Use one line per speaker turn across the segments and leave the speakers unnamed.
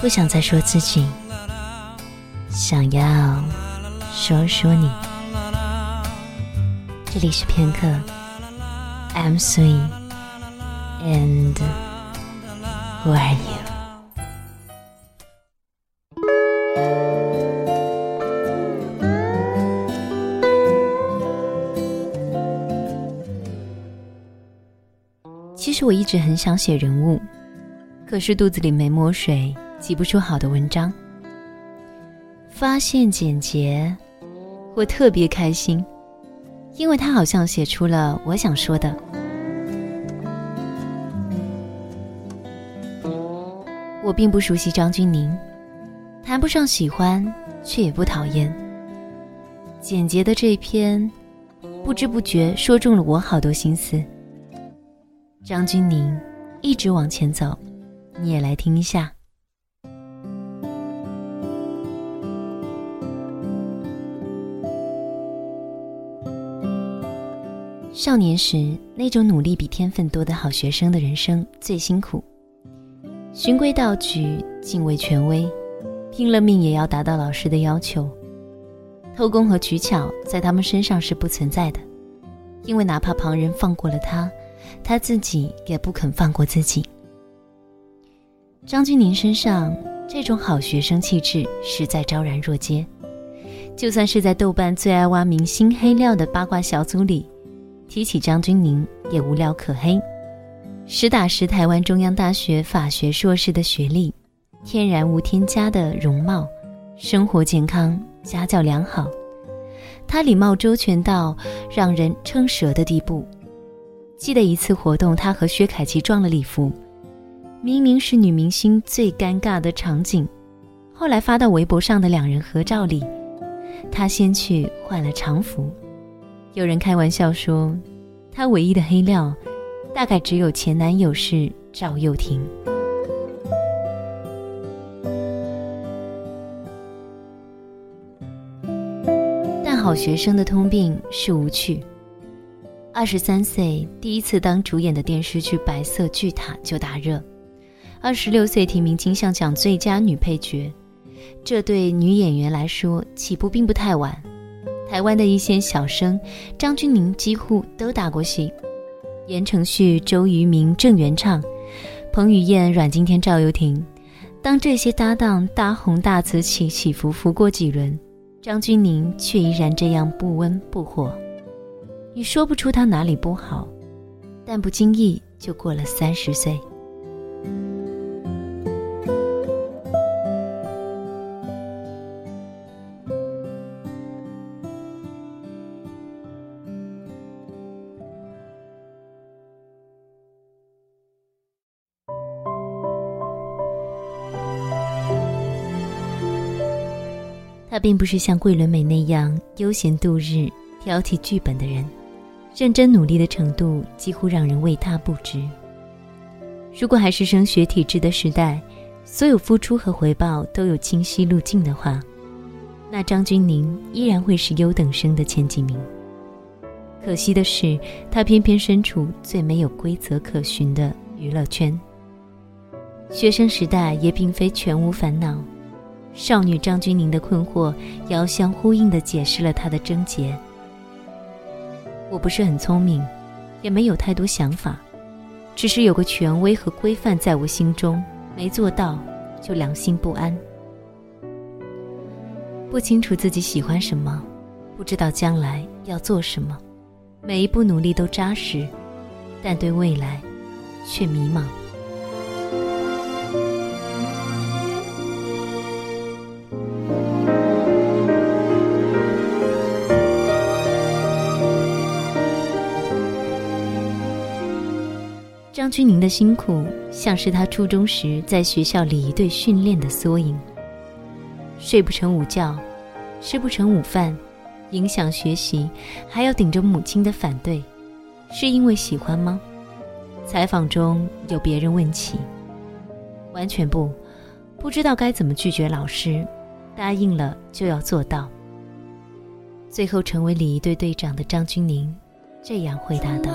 不想再说自己，想要说说你。这里是片刻，I'm sweet and who are you？其实我一直很想写人物，可是肚子里没墨水。挤不出好的文章，发现简洁，我特别开心，因为他好像写出了我想说的。我并不熟悉张钧宁，谈不上喜欢，却也不讨厌。简洁的这篇，不知不觉说中了我好多心思。张钧宁一直往前走，你也来听一下。少年时那种努力比天分多的好学生的人生最辛苦，循规蹈矩，敬畏权威，拼了命也要达到老师的要求。偷工和取巧在他们身上是不存在的，因为哪怕旁人放过了他，他自己也不肯放过自己。张钧甯身上这种好学生气质实在昭然若揭，就算是在豆瓣最爱挖明星黑料的八卦小组里。提起张钧甯也无聊可黑，实打实台湾中央大学法学硕士的学历，天然无添加的容貌，生活健康，家教良好，他礼貌周全到让人称舌的地步。记得一次活动，他和薛凯琪撞了礼服，明明是女明星最尴尬的场景，后来发到微博上的两人合照里，他先去换了常服。有人开玩笑说，他唯一的黑料，大概只有前男友是赵又廷。但好学生的通病是无趣。二十三岁第一次当主演的电视剧《白色巨塔》就大热，二十六岁提名金像奖最佳女配角，这对女演员来说起步并不太晚。台湾的一些小生，张钧甯几乎都打过戏。言承旭、周渝民、郑元畅、彭于晏、阮经天、赵又廷，当这些搭档大红大紫起起伏伏过几轮，张钧甯却依然这样不温不火。你说不出他哪里不好，但不经意就过了三十岁。并不是像桂纶镁那样悠闲度日、挑剔剧本的人，认真努力的程度几乎让人为他不值。如果还是升学体制的时代，所有付出和回报都有清晰路径的话，那张钧甯依然会是优等生的前几名。可惜的是，他偏偏身处最没有规则可循的娱乐圈。学生时代也并非全无烦恼。少女张钧甯的困惑，遥相呼应地解释了她的症结。我不是很聪明，也没有太多想法，只是有个权威和规范在我心中，没做到就良心不安。不清楚自己喜欢什么，不知道将来要做什么，每一步努力都扎实，但对未来却迷茫。张钧甯的辛苦，像是他初中时在学校礼仪队训练的缩影。睡不成午觉，吃不成午饭，影响学习，还要顶着母亲的反对，是因为喜欢吗？采访中有别人问起，完全不，不知道该怎么拒绝老师，答应了就要做到。最后成为礼仪队队长的张钧甯，这样回答道。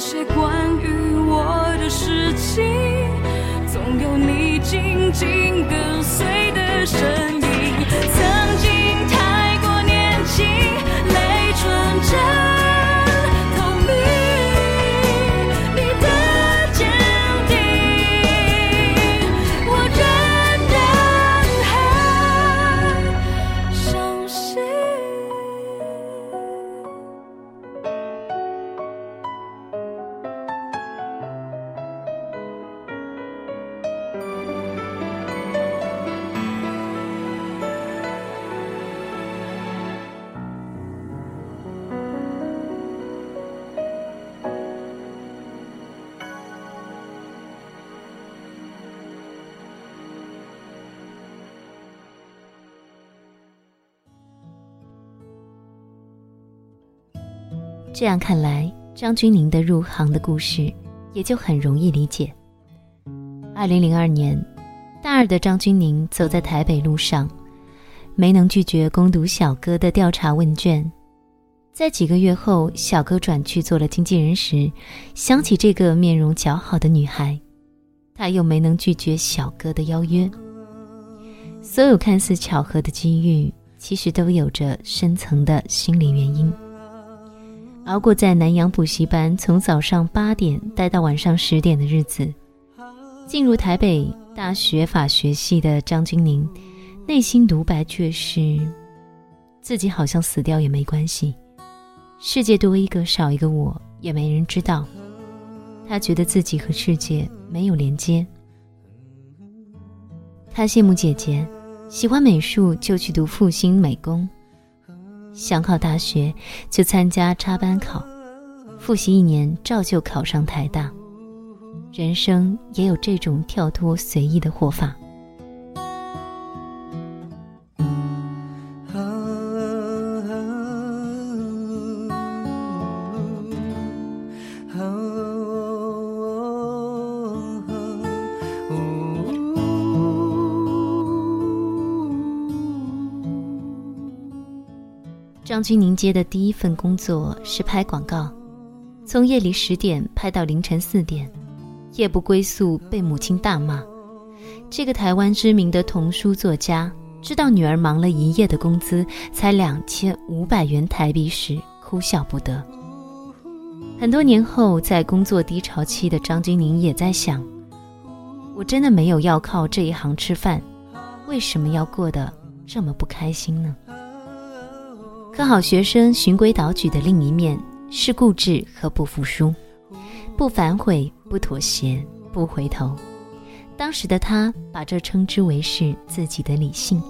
那些关于我的事情，总有你紧紧跟随的身影，曾经太过年轻，泪纯真。
这样看来，张钧甯的入行的故事也就很容易理解。二零零二年，大二的张钧甯走在台北路上，没能拒绝攻读小哥的调查问卷。在几个月后，小哥转去做了经纪人时，想起这个面容姣好的女孩，他又没能拒绝小哥的邀约。所有看似巧合的机遇，其实都有着深层的心理原因。熬过在南洋补习班从早上八点待到晚上十点的日子，进入台北大学法学系的张钧甯，内心独白却是：自己好像死掉也没关系，世界多一个少一个我也没人知道。他觉得自己和世界没有连接。他羡慕姐姐，喜欢美术就去读复兴美工。想考大学，就参加插班考，复习一年，照旧考上台大。人生也有这种跳脱随意的活法。张钧甯接的第一份工作是拍广告，从夜里十点拍到凌晨四点，夜不归宿被母亲大骂。这个台湾知名的童书作家知道女儿忙了一夜的工资才两千五百元台币时，哭笑不得。很多年后，在工作低潮期的张钧宁也在想：我真的没有要靠这一行吃饭，为什么要过得这么不开心呢？和好学生循规蹈矩的另一面是固执和不服输，不反悔，不妥协，不回头。当时的他把这称之为是自己的理性。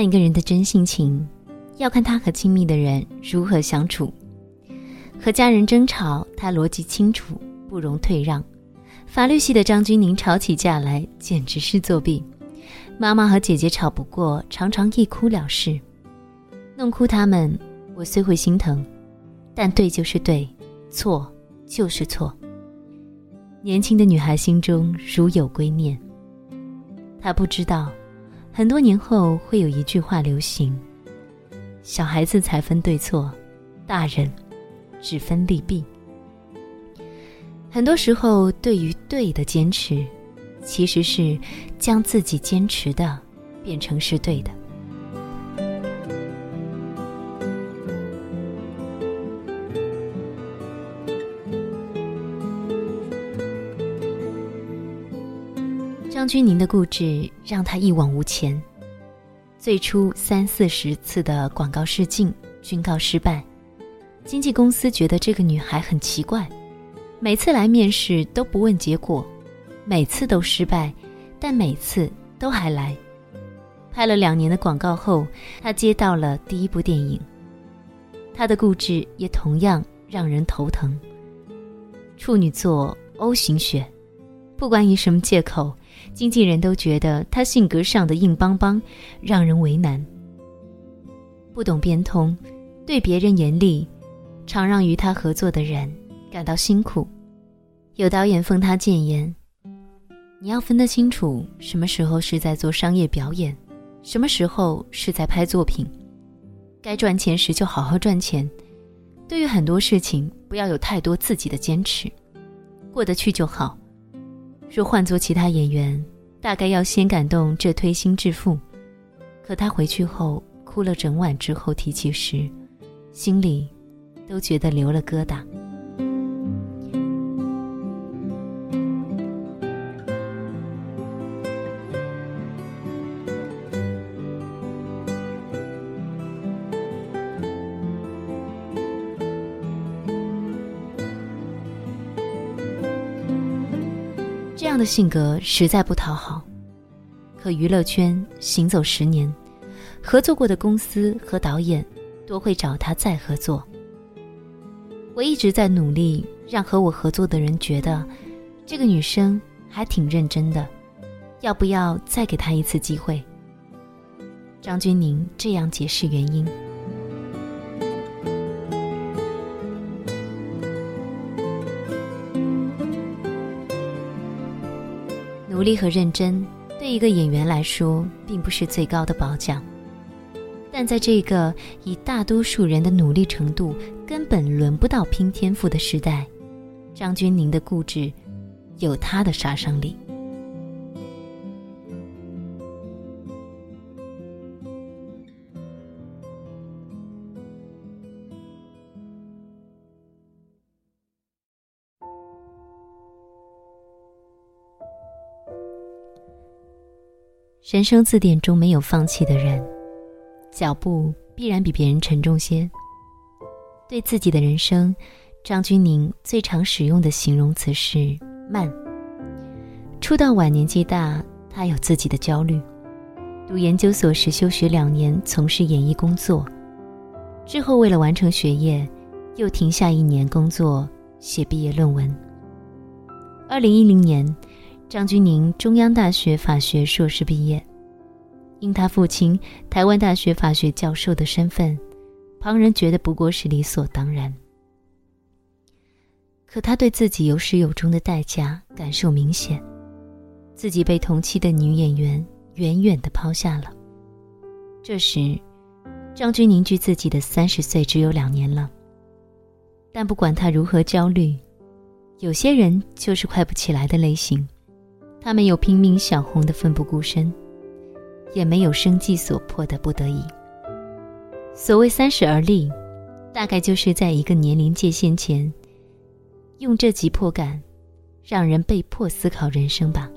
看一个人的真性情，要看他和亲密的人如何相处。和家人争吵，他逻辑清楚。不容退让，法律系的张钧宁吵起架来简直是作弊。妈妈和姐姐吵不过，常常一哭了事，弄哭他们。我虽会心疼，但对就是对，错就是错。年轻的女孩心中如有归念，她不知道，很多年后会有一句话流行：小孩子才分对错，大人只分利弊。很多时候，对于对的坚持，其实是将自己坚持的变成是对的。君宁的固执让他一往无前，最初三四十次的广告试镜均告失败，经纪公司觉得这个女孩很奇怪。每次来面试都不问结果，每次都失败，但每次都还来。拍了两年的广告后，他接到了第一部电影。他的固执也同样让人头疼。处女座 O 型血，不管以什么借口，经纪人都觉得他性格上的硬邦邦，让人为难。不懂变通，对别人严厉，常让与他合作的人。感到辛苦，有导演封他谏言：“你要分得清楚，什么时候是在做商业表演，什么时候是在拍作品。该赚钱时就好好赚钱。对于很多事情，不要有太多自己的坚持，过得去就好。若换做其他演员，大概要先感动这推心置腹。可他回去后哭了整晚，之后提起时，心里都觉得留了疙瘩。”这样的性格实在不讨好，可娱乐圈行走十年，合作过的公司和导演多会找他再合作。我一直在努力让和我合作的人觉得，这个女生还挺认真的，要不要再给她一次机会？张钧宁这样解释原因。努力和认真对一个演员来说并不是最高的褒奖，但在这个以大多数人的努力程度根本轮不到拼天赋的时代，张钧甯的固执有他的杀伤力。人生字典中没有放弃的人，脚步必然比别人沉重些。对自己的人生，张钧宁最常使用的形容词是慢。出道晚年纪大，他有自己的焦虑。读研究所时休学两年，从事演艺工作，之后为了完成学业，又停下一年工作写毕业论文。二零一零年。张钧宁中央大学法学硕士毕业，因他父亲台湾大学法学教授的身份，旁人觉得不过是理所当然。可他对自己有始有终的代价感受明显，自己被同期的女演员远远的抛下了。这时，张钧凝距自己的三十岁只有两年了。但不管他如何焦虑，有些人就是快不起来的类型。他没有拼命想红的奋不顾身，也没有生计所迫的不得已。所谓三十而立，大概就是在一个年龄界限前，用这急迫感，让人被迫思考人生吧。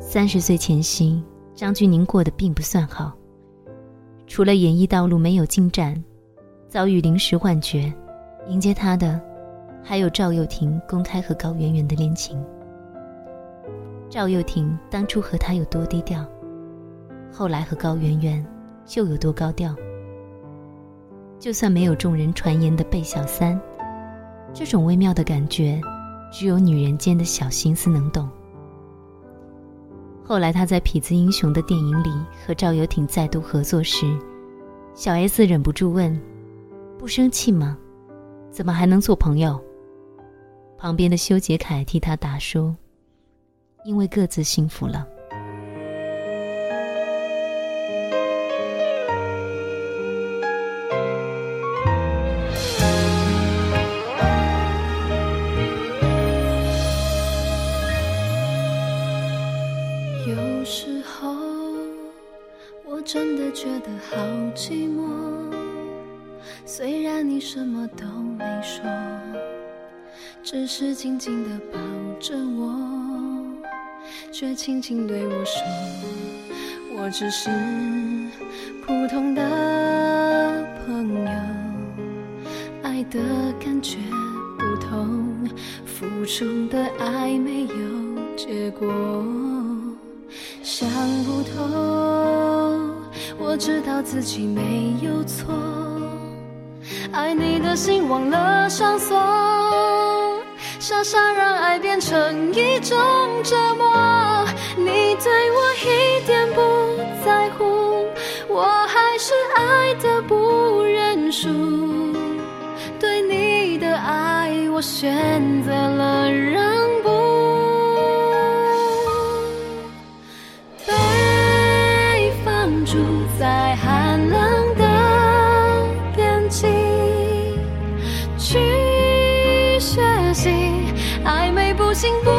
三十岁前夕，张钧甯过得并不算好。除了演艺道路没有进展，遭遇临时幻觉，迎接他的还有赵又廷公开和高圆圆的恋情。赵又廷当初和他有多低调，后来和高圆圆就有多高调。就算没有众人传言的“贝小三”，这种微妙的感觉，只有女人间的小心思能懂。后来他在《痞子英雄》的电影里和赵又廷再度合作时，小 S 忍不住问：“不生气吗？怎么还能做朋友？”旁边的修杰楷替他答说：“因为各自幸福了。”
好寂寞，虽然你什么都没说只是紧紧地抱着我，却轻轻对我说：“我只是普通的朋友，爱的感觉不同，付出的爱没有结果，想不通。我知道自己没有错，爱你的心忘了上锁。”傻傻让爱变成一种折磨，你对我一点不在乎，我还是爱的不认输。对你的爱，我选择了让暧昧不清不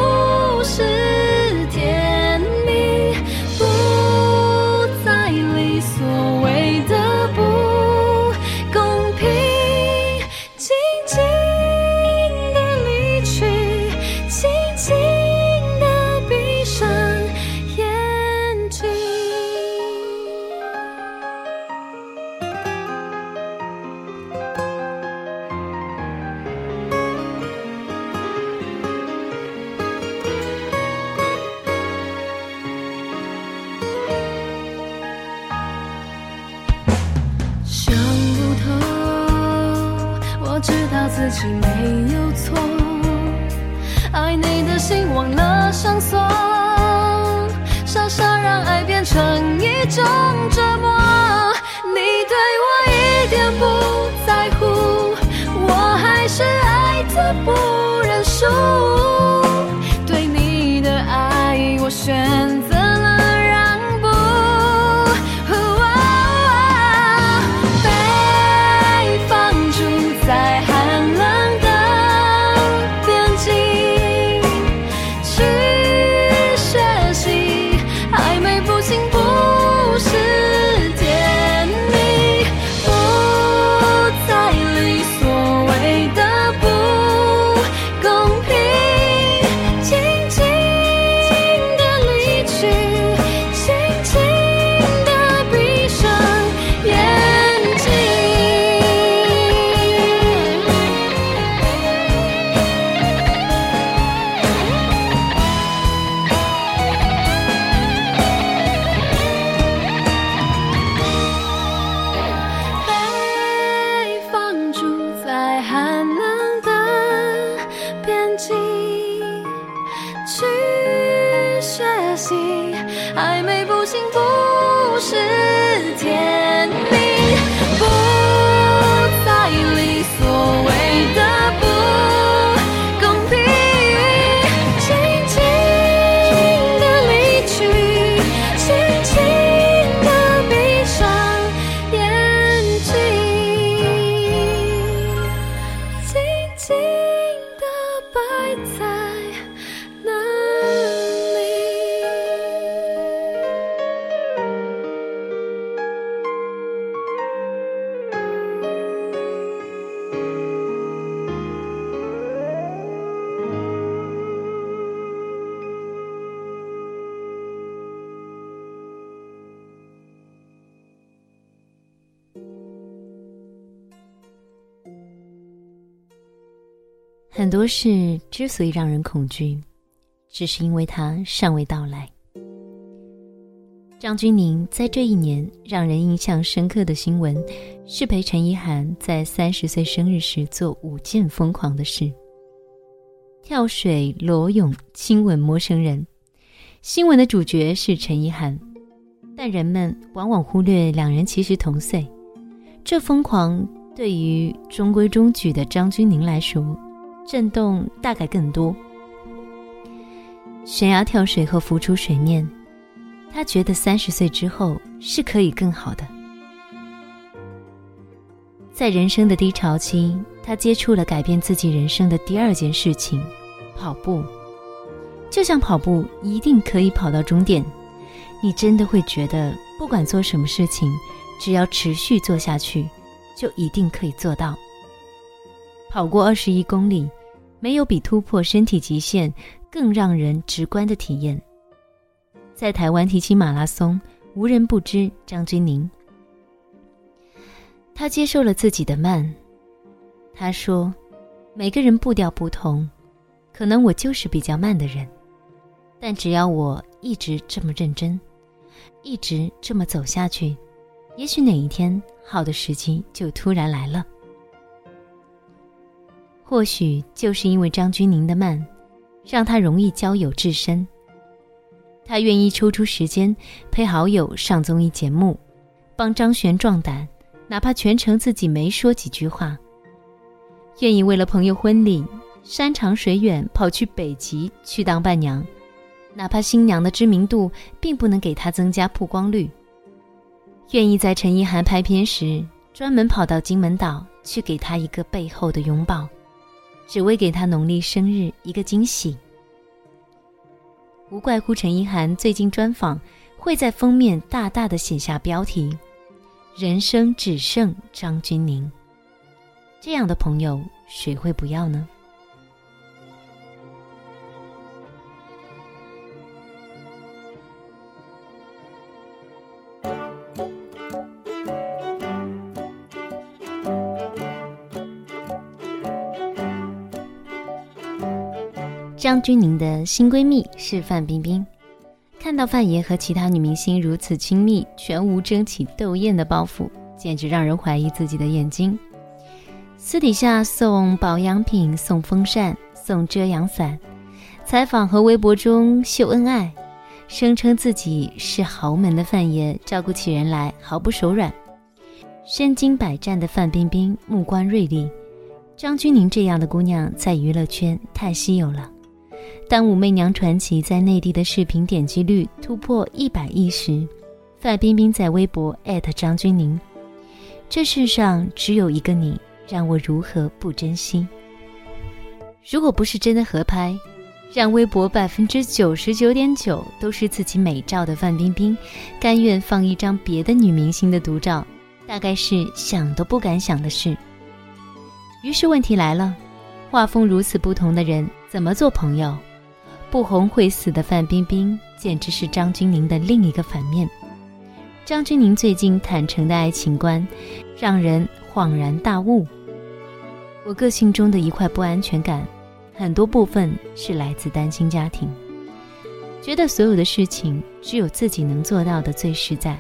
爱
很多事之所以让人恐惧，只是因为它尚未到来。张钧甯在这一年让人印象深刻的新闻，是陪陈意涵在三十岁生日时做五件疯狂的事：跳水、裸泳、亲吻陌生人。新闻的主角是陈意涵，但人们往往忽略两人其实同岁。这疯狂对于中规中矩的张钧甯来说，震动大概更多。悬崖跳水后浮出水面。他觉得三十岁之后是可以更好的。在人生的低潮期，他接触了改变自己人生的第二件事情——跑步。就像跑步一定可以跑到终点，你真的会觉得，不管做什么事情，只要持续做下去，就一定可以做到。跑过二十一公里，没有比突破身体极限更让人直观的体验。在台湾提起马拉松，无人不知张钧甯。他接受了自己的慢。他说：“每个人步调不同，可能我就是比较慢的人，但只要我一直这么认真，一直这么走下去，也许哪一天好的时机就突然来了。或许就是因为张钧甯的慢，让他容易交友至深。”他愿意抽出时间陪好友上综艺节目，帮张悬壮胆，哪怕全程自己没说几句话。愿意为了朋友婚礼山长水远跑去北极去当伴娘，哪怕新娘的知名度并不能给他增加曝光率。愿意在陈意涵拍片时专门跑到金门岛去给他一个背后的拥抱，只为给他农历生日一个惊喜。无怪乎陈意涵最近专访会在封面大大的写下标题：“人生只剩张钧甯。”这样的朋友，谁会不要呢？张钧甯的新闺蜜是范冰冰。看到范爷和其他女明星如此亲密，全无争奇斗艳的包袱，简直让人怀疑自己的眼睛。私底下送保养品、送风扇、送遮阳伞，采访和微博中秀恩爱，声称自己是豪门的范爷，照顾起人来毫不手软。身经百战的范冰冰目光锐利，张钧甯这样的姑娘在娱乐圈太稀有了。当《武媚娘传奇》在内地的视频点击率突破一百亿时，范冰冰在微博艾特张钧甯：“这世上只有一个你，让我如何不珍惜？”如果不是真的合拍，让微博百分之九十九点九都是自己美照的范冰冰，甘愿放一张别的女明星的独照，大概是想都不敢想的事。于是问题来了：画风如此不同的人，怎么做朋友？不红会死的范冰冰，简直是张钧甯的另一个反面。张钧甯最近坦诚的爱情观，让人恍然大悟。我个性中的一块不安全感，很多部分是来自单亲家庭，觉得所有的事情只有自己能做到的最实在。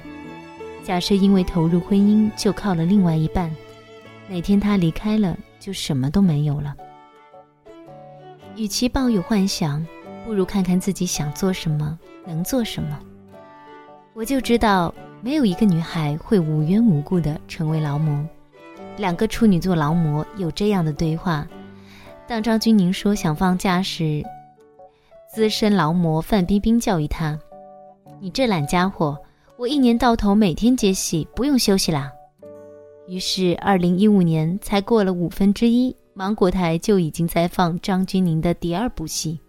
假设因为投入婚姻就靠了另外一半，哪天他离开了，就什么都没有了。与其抱有幻想。不如看看自己想做什么，能做什么。我就知道，没有一个女孩会无缘无故的成为劳模。两个处女座劳模有这样的对话：当张钧甯说想放假时，资深劳模范冰冰教育他：“你这懒家伙，我一年到头每天接戏，不用休息啦。”于是，二零一五年才过了五分之一，芒果台就已经在放张钧甯的第二部戏。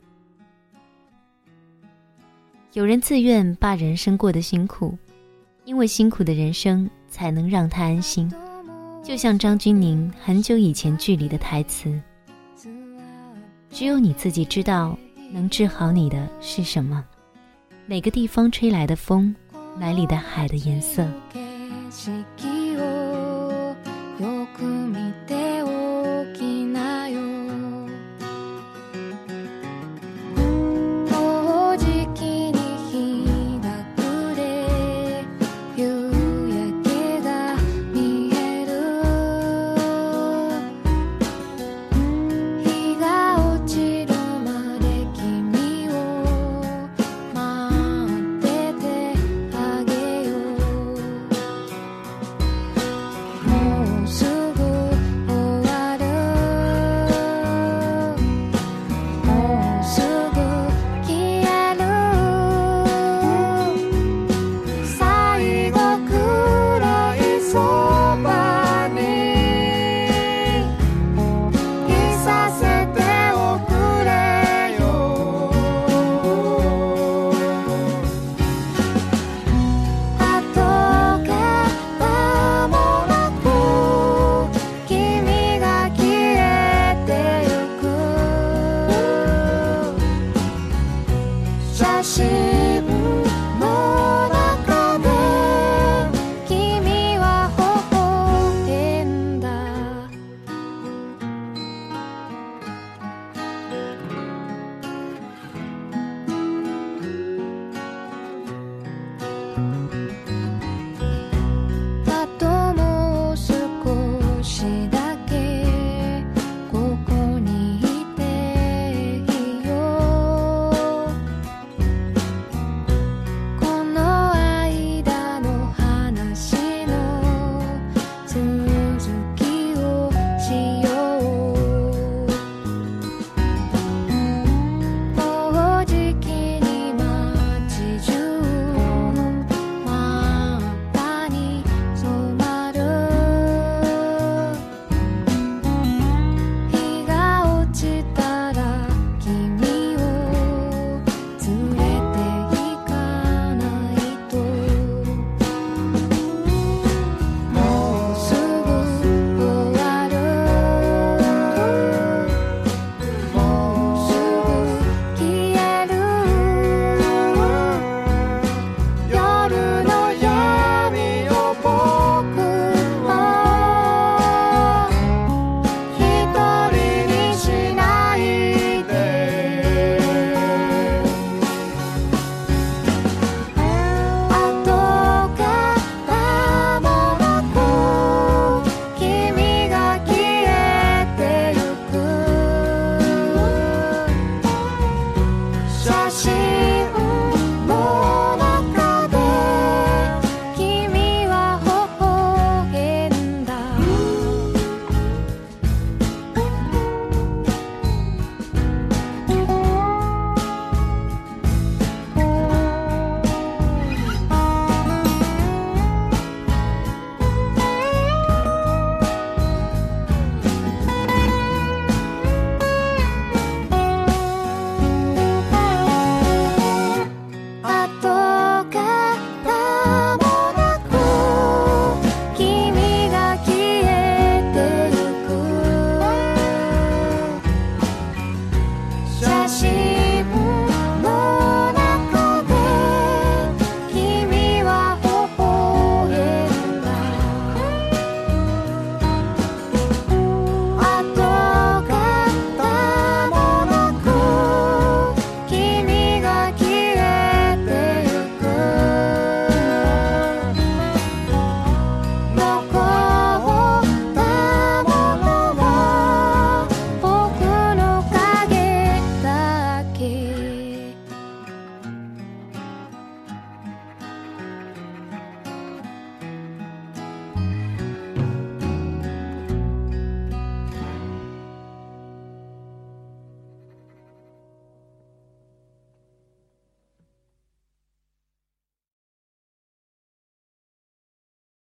有人自愿把人生过得辛苦，因为辛苦的人生才能让他安心。就像张钧甯很久以前剧里的台词：“只有你自己知道，能治好你的是什么？哪个地方吹来的风，哪里的海的颜色？”